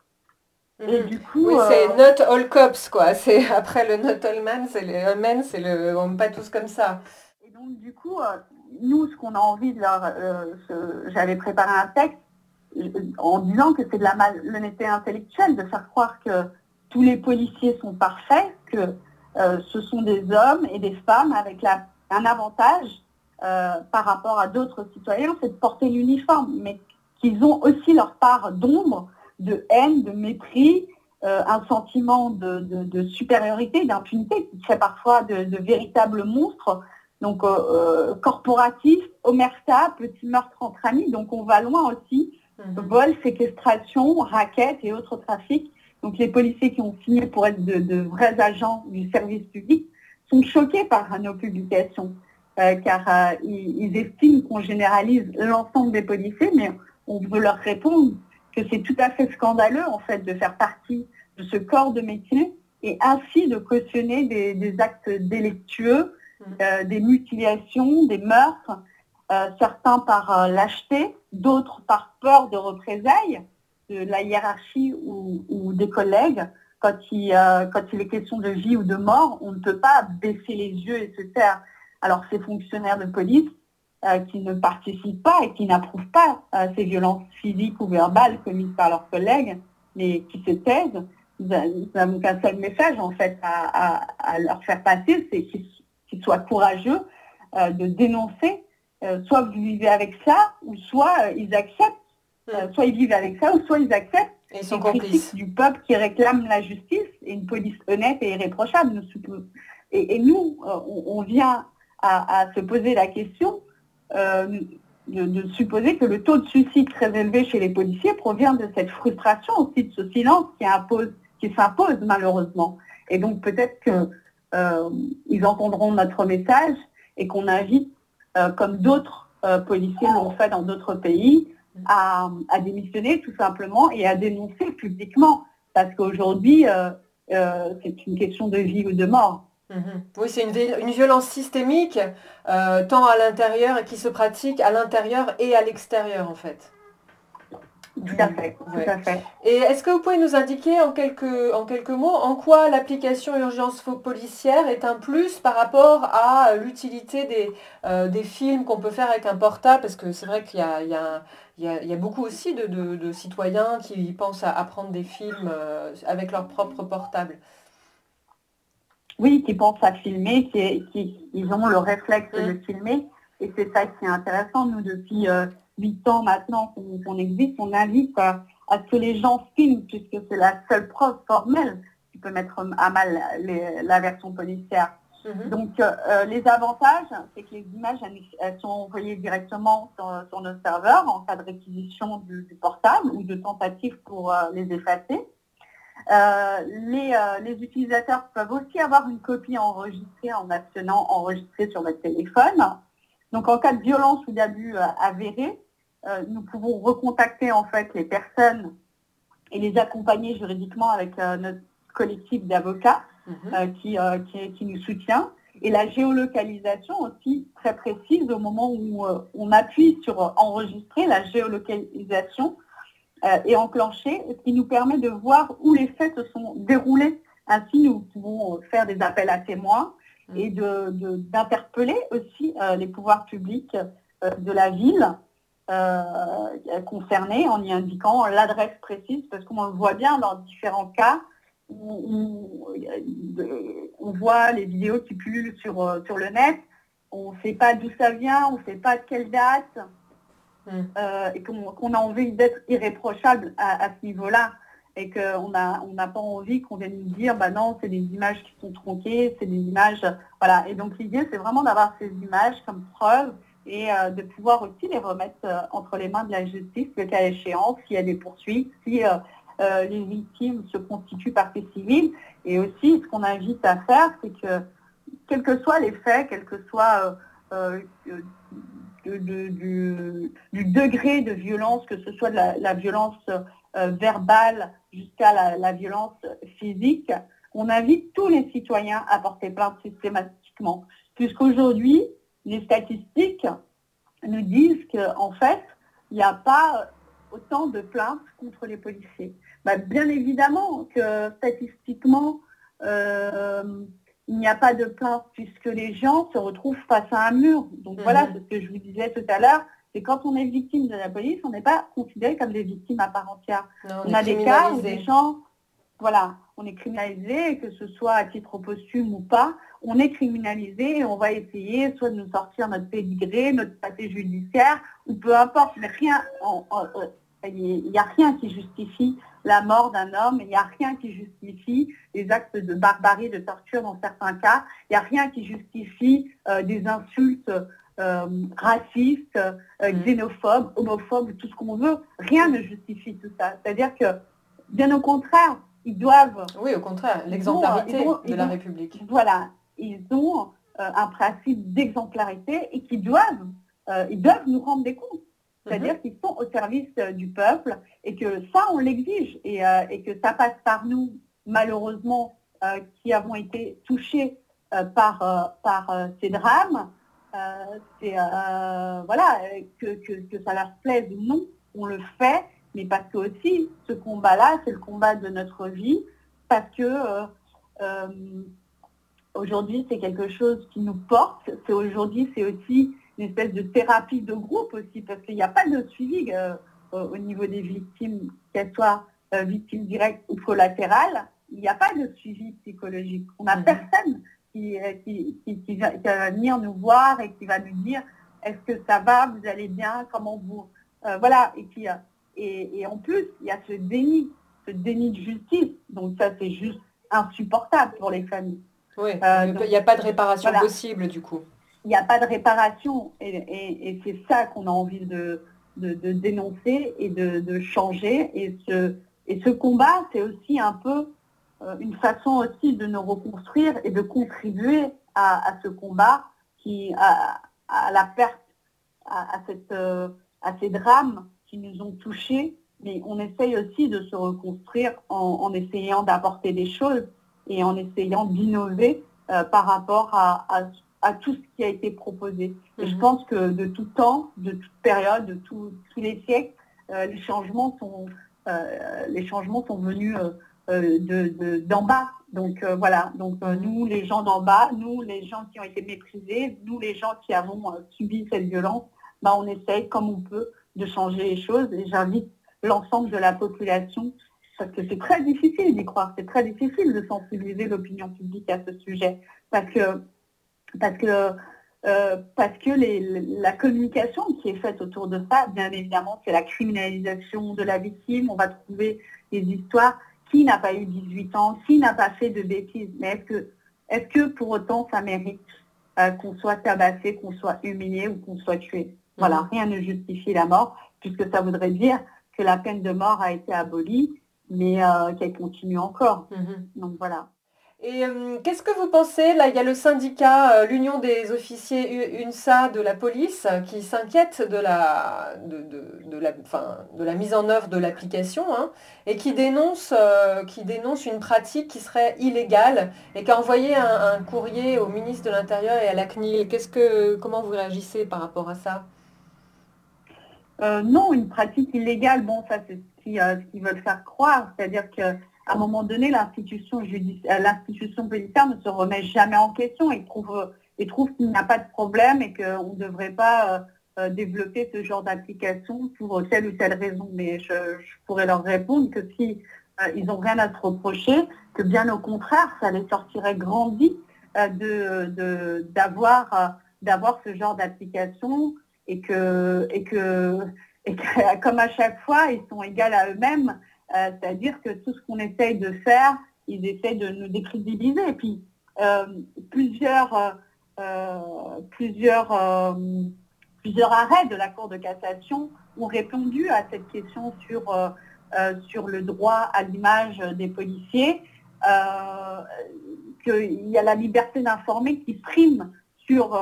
Speaker 11: Et mhm. du coup, oui, c'est euh, not all cops quoi. C'est après le not all men, c'est le men, c'est le on pas tous comme ça.
Speaker 12: Et donc du coup, nous, ce qu'on a envie de leur, j'avais préparé un texte en disant que c'est de la malhonnêteté intellectuelle de faire croire que tous les policiers sont parfaits, que euh, ce sont des hommes et des femmes avec un avantage euh, par rapport à d'autres citoyens, c'est de porter l'uniforme, mais qu'ils ont aussi leur part d'ombre de haine, de mépris, euh, un sentiment de, supériorité, d'impunité qui crée parfois de, véritables monstres. Donc euh, euh, corporatif, omerta, petit meurtre entre amis. Donc on va loin aussi. Mhm. Vol, séquestration, raquettes et autres trafics. Donc les policiers qui ont signé pour être de, vrais agents du service public sont choqués par nos publications, car ils, estiment qu'on généralise l'ensemble des policiers, mais on veut leur répondre que c'est tout à fait scandaleux en fait de faire partie de ce corps de métier et ainsi de cautionner des, actes délictueux, mmh. euh, des mutilations, des meurtres, euh, certains par euh, lâcheté, d'autres par peur de représailles de la hiérarchie ou, des collègues. Quand il, est question de vie ou de mort, on ne peut pas baisser les yeux et se taire. Alors ces fonctionnaires de police qui ne participent pas et qui n'approuvent pas ces violences physiques ou verbales commises par leurs collègues, mais qui se taisent, nous avons qu'un seul message en fait à, leur faire passer, c'est qu'ils soient courageux euh, de dénoncer. Euh, soit vous vivez avec ça, ou soit euh, ils acceptent. Hmm. soit ils vivent avec ça, ou soit ils acceptent.
Speaker 11: Et ils sont complices.
Speaker 12: du peuple qui réclame la justice et une police honnête et irréprochable. Et, et nous, on, vient à, se poser la question de, supposer que le taux de suicide très élevé chez les policiers provient de cette frustration aussi, de ce silence qui impose qui s'impose malheureusement. Et donc peut-être qu'ils euh, entendront notre message et qu'on invite, euh, comme d'autres euh, policiers l'ont fait dans d'autres pays, à, démissionner tout simplement et à dénoncer publiquement. Parce qu'aujourd'hui, c'est une question de vie ou de mort.
Speaker 11: Mhm. Oui, c'est une, violence systémique, tant à l'intérieur et qui se pratique à l'intérieur et à l'extérieur en fait.
Speaker 12: Tout à fait, tout à fait.
Speaker 11: Et est-ce que vous pouvez nous indiquer en quelques, en quelques mots en quoi l'application urgence policière est un plus par rapport à l'utilité des, euh, des films qu'on peut faire avec un portable? Parce que c'est vrai qu'il y a, il y, a, beaucoup aussi de, citoyens qui pensent à, prendre des films euh, avec leur propre portable.
Speaker 12: Oui, qui pensent à filmer, qui, ils ont le réflexe de mmh. filmer. Et c'est ça qui est intéressant, nous, depuis... Euh, huit ans maintenant qu'on existe, on invite à, ce que les gens filment, puisque c'est la seule preuve formelle qui peut mettre à mal la version policière. Mhm. Donc, euh, les avantages, c'est que les images elles sont envoyées directement sur, nos serveurs en cas de réquisition du, portable ou de tentative pour euh, les effacer. Euh, les, utilisateurs peuvent aussi avoir une copie enregistrée en appuyant enregistrer sur votre téléphone. Donc, en cas de violence ou d'abus avérés, euh, nous pouvons recontacter en fait les personnes et les accompagner juridiquement avec euh, notre collectif d'avocats mhm. euh, qui, qui, nous soutient. Et la géolocalisation aussi très précise au moment où on appuie sur enregistrer, la géolocalisation est enclenchée, ce qui nous permet de voir où les faits se sont déroulés. Ainsi, nous pouvons faire des appels à témoins mhm. et d'interpeller aussi les pouvoirs publics de la ville euh, concernés en y indiquant l'adresse précise, parce qu'on le voit bien dans différents cas, où, on voit les vidéos qui pullulent sur, euh, sur le net, on ne sait pas d'où ça vient, on ne sait pas de quelle date, hmm. euh, et qu'on a envie d'être irréprochable à, ce niveau-là, et qu'on n'a on n'a pas envie qu'on vienne nous dire, bah non, c'est des images qui sont tronquées, c'est des images, voilà. Et donc l'idée, c'est vraiment d'avoir ces images comme preuve et euh, de pouvoir aussi les remettre euh, entre les mains de la justice, le cas échéant, s'il y a des poursuites, si euh, les victimes se constituent partie civile. Et aussi, ce qu'on invite à faire, c'est que, quels que soient les faits, quel que soit du, degré de violence, que ce soit de la, violence verbale jusqu'à la, violence physique, on invite tous les citoyens à porter plainte systématiquement. Puisqu'aujourd'hui, les statistiques nous disent qu'en fait, il n'y a pas autant de plaintes contre les policiers. Bah, bien évidemment que statistiquement, euh, il n'y a pas de plaintes puisque les gens se retrouvent face à un mur. Donc voilà, mhm. ce que je vous disais tout à l'heure, c'est quand on est victime de la police, on n'est pas considéré comme des victimes à part entière. on, a des cas où des gens, voilà, on est criminalisé, que ce soit à titre posthume ou pas, on est criminalisé et on va essayer soit de nous sortir notre pédigré, notre papier judiciaire, ou peu importe, mais rien, Il n'y a rien qui justifie la mort d'un homme, il n'y a rien qui justifie les actes de barbarie, de torture dans certains cas, il n'y a rien qui justifie euh, des insultes euh, racistes, euh, mm. xénophobes, homophobes, tout ce qu'on veut. Rien ne justifie tout ça. C'est-à-dire que, bien au contraire, ils doivent...
Speaker 13: Oui, au contraire, l'exemplarité de la République.
Speaker 12: Voilà, ils ont un principe d'exemplarité et qui doivent, ils doivent nous rendre des comptes. C'est-à-dire mhm. qu'ils sont au service euh, du peuple et que ça, on l'exige euh, et, que ça passe par nous, malheureusement, euh, qui avons été touchés par, par ces drames. c'est voilà, que, que, ça leur plaise ou non, on le fait, mais parce que aussi, ce combat-là, c'est le combat de notre vie, parce que aujourd'hui, c'est quelque chose qui nous porte. C'est aujourd'hui, c'est aussi une espèce de thérapie de groupe aussi, parce qu'il n'y a pas de suivi euh, au niveau des victimes, qu'elles soient euh, victimes directes ou collatérales. Il n'y a pas de suivi psychologique. On n'a mhm. personne qui, euh, qui, qui, va, venir nous voir et qui va nous dire est-ce que ça va, vous allez bien, comment vous... voilà, et, qui, et, et en plus, il y a ce déni, ce déni de justice. Donc ça, c'est juste insupportable pour les familles.
Speaker 13: Oui, il n'y a pas de réparation possible du coup
Speaker 12: il n'y a pas de réparation. Et, c'est ça qu'on a envie de, dénoncer et de, changer. Et ce, ce combat, c'est aussi un peu euh, une façon aussi de nous reconstruire et de contribuer à, ce combat qui, à, la perte, à, cette, euh, à ces drames qui nous ont touchés. Mais on essaye aussi de se reconstruire en, essayant d'apporter des choses et en essayant d'innover euh, par rapport à, à, à tout ce qui a été proposé. Et je mhm. pense que de tout temps, de toute période, de tous les siècles, euh, les, changements sont, euh, les changements sont venus euh, d'en bas. Donc voilà, donc nous, les gens d'en bas, nous, les gens qui ont été méprisés, nous, les gens qui avons subi cette violence, bah, on essaye comme on peut de changer les choses. Et j'invite l'ensemble de la population parce que c'est très difficile d'y croire, c'est très difficile de sensibiliser l'opinion publique à ce sujet, parce que parce que, euh, parce que la communication qui est faite autour de ça, bien évidemment, c'est la criminalisation de la victime. On va trouver des histoires qui n'a pas eu 18 ans, qui n'a pas fait de bêtises? Mais est-ce que, est que pour autant ça mérite euh, qu'on soit tabassé, qu'on soit humilié ou qu'on soit tué? Voilà, mhm. rien ne justifie la mort, puisque ça voudrait dire que la peine de mort a été abolie, mais euh, qu'elle continue encore. Mhm. Donc voilà.
Speaker 13: Et euh, qu'est-ce que vous pensez Là, il y a le syndicat, euh, l'Union des officiers UNSA de la police, qui s'inquiète de la, de, la, de la mise en œuvre de l'application hein, et qui dénonce, euh, qui dénonce une pratique qui serait illégale et qui a envoyé un, courrier au ministre de l'Intérieur et à la CNIL. Qu'est-ce que, comment vous réagissez par rapport à ça?
Speaker 12: Non, une pratique illégale, bon, ça c'est ce qu'ils veulent faire croire, c'est-à-dire que à un moment donné, l'institution euh, l'institution policière ne se remet jamais en question et trouve, et trouve qu'il n'y a pas de problème et qu'on ne devrait pas euh, euh, développer ce genre d'application pour telle ou telle raison. Mais je, pourrais leur répondre que si ils n'ont rien à se reprocher, que bien au contraire, ça les sortirait grandi de, d'avoir, d'avoir ce genre d'application et que, et que, et que, comme à chaque fois, ils sont égaux à eux-mêmes euh, c'est-à-dire que tout ce qu'on essaye de faire, ils essayent de nous décrédibiliser. Et puis, euh, plusieurs, euh, plusieurs, arrêts de la Cour de cassation ont répondu à cette question sur, sur le droit à l'image des policiers, qu'il y a la liberté d'informer qui prime sur,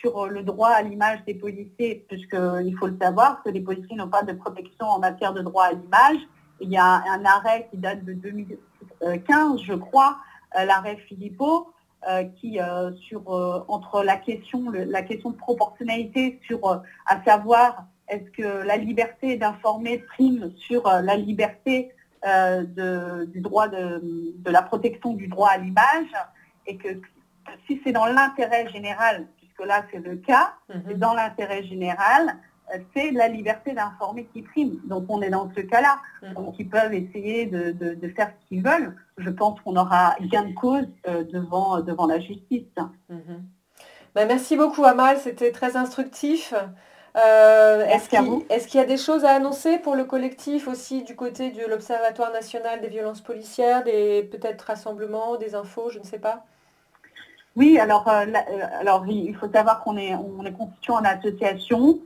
Speaker 12: sur le droit à l'image des policiers, puisqu'il faut le savoir que les policiers n'ont pas de protection en matière de droit à l'image. Il y a un arrêt qui date de 2015, je crois, euh, l'arrêt Philippot, euh, qui euh, sur entre la question la question de proportionnalité sur à savoir est-ce que la liberté d'informer prime sur la liberté du droit de, la protection du droit à l'image et que si c'est dans l'intérêt général, puisque là c'est le cas, mm-hmm. c'est dans l'intérêt général, c'est la liberté d'informer qui prime. Donc on est dans ce cas-là. Mhm. Donc ils peuvent essayer de, faire ce qu'ils veulent. Je pense qu'on aura gain de cause euh, devant, devant la justice.
Speaker 13: Mhm. Ben, merci beaucoup Amal, c'était très instructif.
Speaker 11: Euh, est-ce qu'il y a des choses à annoncer pour le collectif aussi du côté de l'Observatoire national des violences policières, des peut-être rassemblements, des infos, je ne sais pas?
Speaker 12: Oui, alors, euh, euh, alors il faut savoir qu'on est, on est constitué en association,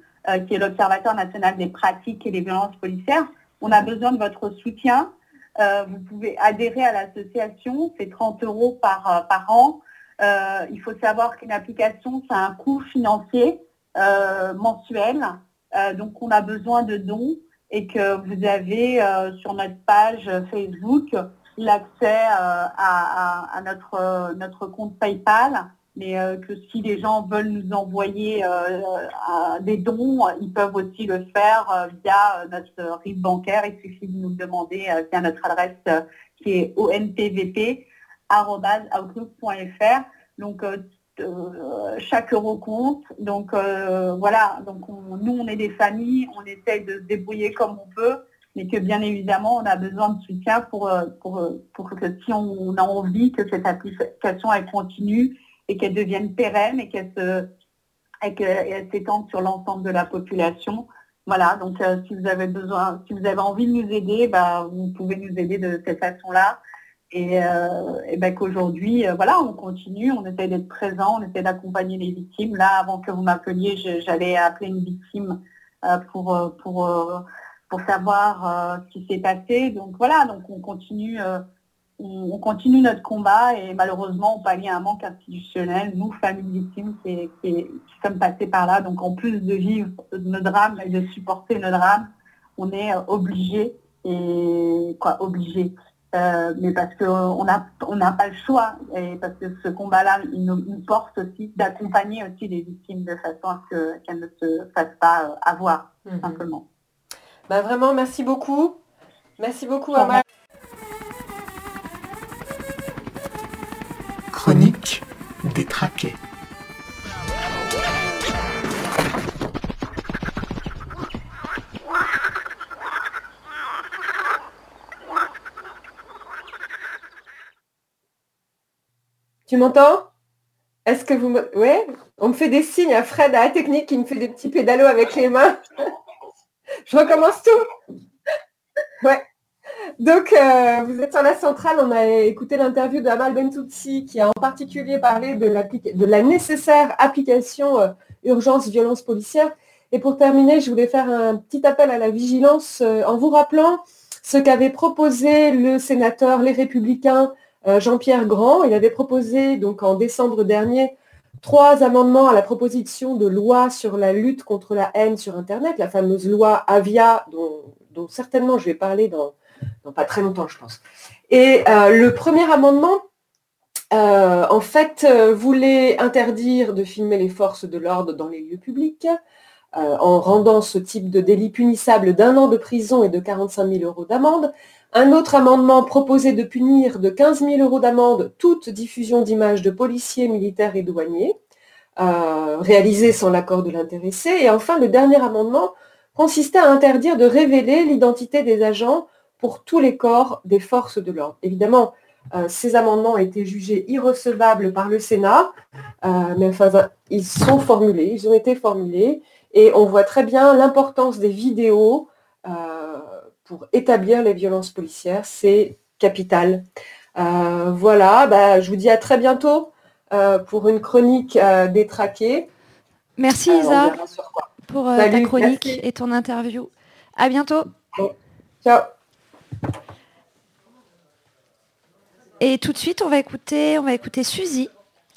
Speaker 12: qui est l'Observatoire national des pratiques et des violences policières. On a besoin de votre soutien. vous pouvez adhérer à l'association, c'est 30 euros par, par an. il faut savoir qu'une application, ça a un coût financier. Euh, mensuel. Euh, donc on a besoin de dons et que vous avez euh, sur notre page Facebook l'accès à, notre, notre compte PayPal, mais que si les gens veulent nous envoyer des dons, ils peuvent aussi le faire via notre RIB bancaire. Il suffit de nous demander via notre adresse qui est onpvp.outlook.fr. Donc euh, chaque euro compte. Donc euh, voilà, donc nous on est des familles, on essaye de se débrouiller comme on peut, mais que bien évidemment on a besoin de soutien pour, euh, pour, pour que si on a envie que cette application elle continue et qu'elle devienne pérenne et qu'elle se s'étende sur l'ensemble de la population. Voilà, donc si vous avez besoin, si vous avez envie de nous aider, bah, vous pouvez nous aider de cette façon-là. Et, euh, ben qu'aujourd'hui, euh, voilà, on continue, on essaie d'être présent, on essaie d'accompagner les victimes. Là, avant que vous m'appeliez, j'allais appeler une victime euh, pour, pour, pour savoir ce qui s'est passé. Donc voilà, donc on continue, on, continue notre combat et malheureusement, on pallie un manque institutionnel, nous, familles victimes, qui, qui, sommes passés par là. Donc en plus de vivre nos drames et de supporter nos drames, on est obligé et quoi, obligé euh, mais parce qu'on n'a on pas le choix, et parce que ce combat-là, il nous, porte aussi d'accompagner aussi les victimes de façon à ce qu'elles ne se fassent pas euh, avoir, mhm. simplement.
Speaker 11: Bah vraiment, merci beaucoup. Merci beaucoup, Amal. Tu m'entends? Est-ce que vous me... Ouais On me fait des signes à Fred à la technique qui me fait des petits pédalos avec les mains. Je recommence tout. Ouais. Donc, euh, vous êtes sur la centrale, on a écouté l'interview de Amal Bentoutsi qui a en particulier parlé de, la nécessaire application euh, urgence violence policière. Et pour terminer, je voulais faire un petit appel à la vigilance euh, en vous rappelant ce qu'avait proposé le sénateur Les Républicains Jean-Pierre Grand. Il avait proposé donc en décembre dernier trois amendements à la proposition de loi sur la lutte contre la haine sur Internet, la fameuse loi Avia, dont, certainement je vais parler dans, pas très longtemps, je pense. Et euh, le premier amendement, euh, en fait, voulait interdire de filmer les forces de l'ordre dans les lieux publics, en rendant ce type de délit punissable d'un an de prison et de 45 000 euros d'amende. Un autre amendement proposait de punir de 15 000 euros d'amende toute diffusion d'images de policiers, militaires et douaniers, euh, réalisée sans l'accord de l'intéressé. Et enfin, le dernier amendement consistait à interdire de révéler l'identité des agents pour tous les corps des forces de l'ordre. Évidemment, euh, ces amendements ont été jugés irrecevables par le Sénat, euh, mais enfin, ils sont formulés, ils ont été formulés, et on voit très bien l'importance des vidéos pour établir les violences policières. C'est capital. Euh, voilà, bah, je vous dis à très bientôt euh, pour une chronique euh, détraquée.
Speaker 9: Merci Isa pour ta chronique et ton interview. À bientôt.
Speaker 11: Ciao.
Speaker 9: Et tout de suite, on va écouter, on va écouter Suzy.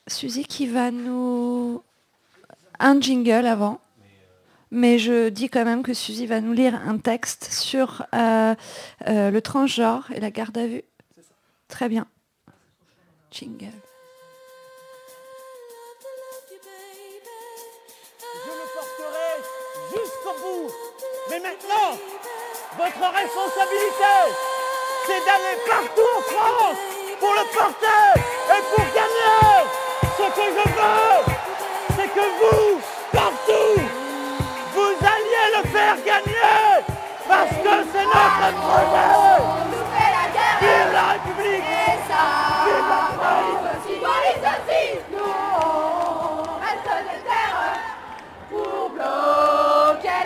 Speaker 9: Suzy qui va nous un jingle avant mais je dis quand même que Suzy va nous lire un texte sur euh, euh, le transgenre et la garde à vue. Très bien. Jingle.
Speaker 14: Je le porterai jusqu'au bout. Mais maintenant, votre responsabilité, c'est d'aller partout en France pour le porter et pour gagner. Ce que je veux, c'est que vous, partout, faire gagner parce que c'est notre projet. Vive la République Vive la France Nous reste des terres pour bloquer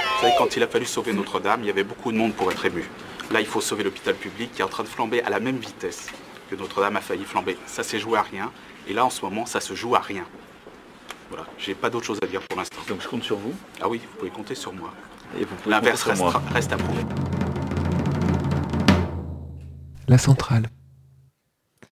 Speaker 15: Vous savez, quand il a fallu sauver Notre-Dame, il y avait beaucoup de monde pour être ému. Là, il faut sauver l'hôpital public qui est en train de flamber à la même vitesse que Notre-Dame a failli flamber. Ça s'est joué à rien. Et là, en ce moment, ça se joue à rien. Voilà, j'ai pas d'autre chose à dire pour l'instant.
Speaker 16: Donc je compte sur vous
Speaker 15: Ah oui, vous pouvez compter sur moi. L'inverse reste, reste à prouver.
Speaker 17: La centrale.